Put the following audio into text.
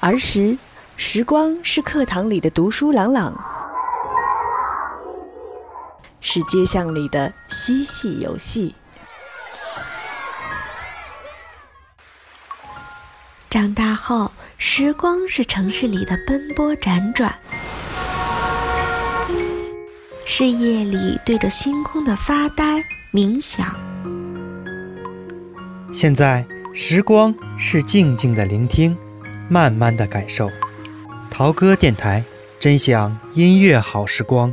儿时，时光是课堂里的读书朗朗，是街巷里的嬉戏游戏。长大后，时光是城市里的奔波辗转，是夜里对着星空的发呆冥想。现在，时光是静静的聆听。慢慢的感受，陶歌电台，真享音乐好时光。